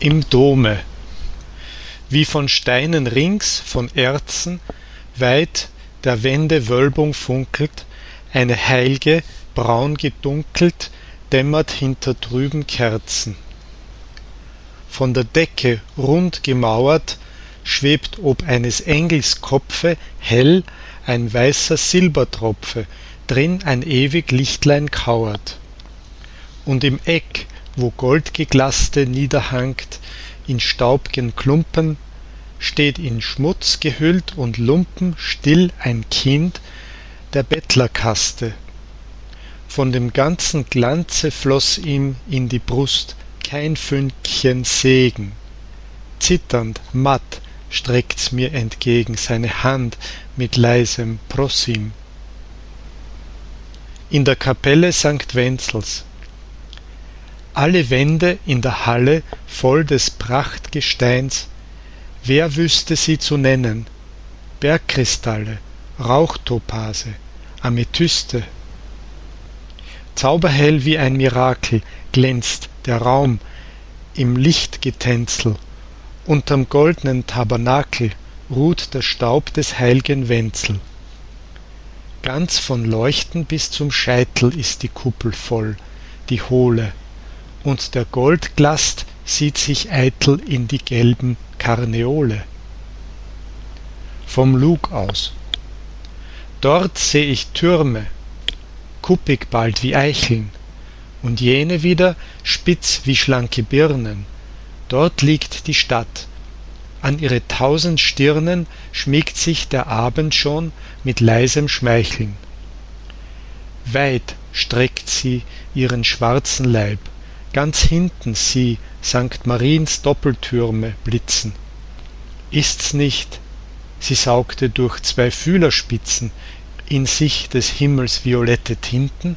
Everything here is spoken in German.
im Dome wie von Steinen rings von Erzen weit der Wände Wölbung funkelt eine heilge braun gedunkelt dämmert hinter trüben Kerzen. Von der Decke rund gemauert schwebt ob eines Engels Kopfe hell ein weißer Silbertropfe drin ein ewig Lichtlein kauert. Und im Eck wo goldgeglaßte niederhangt in staub'gen Klumpen steht in Schmutz gehüllt und Lumpen still ein Kind der Bettlerkaste von dem ganzen Glanze floß ihm in die Brust kein Fünkchen Segen zitternd matt streckt's mir entgegen seine Hand mit leisem Prosim in der Kapelle St. Wenzels alle Wände in der Halle voll des Prachtgesteins. Wer wüsste sie zu nennen? Bergkristalle Rauchtopase Amethyste. Zauberhell wie ein Mirakel glänzt der Raum im Lichtgetänzel. Unterm goldnen Tabernakel ruht der Staub des heil'gen Wenzel. Ganz von Leuchten bis zum Scheitel ist die Kuppel voll die hohle und der Goldglast sieht sich eitel in die gelben Karneole. Vom Lug aus. Dort seh ich Türme kuppig bald wie Eicheln und jene wieder spitz wie schlanke Birnen. Dort liegt die Stadt. An ihre tausend Stirnen schmiegt sich der Abend schon mit leisem Schmeicheln. Weit streckt sie ihren schwarzen Leib ganz hinten sieh Sankt Mariens Doppeltürme blitzen. Ist's nicht? Sie saugte durch zwei Fühlerspitzen in sich des Himmels violette Tinten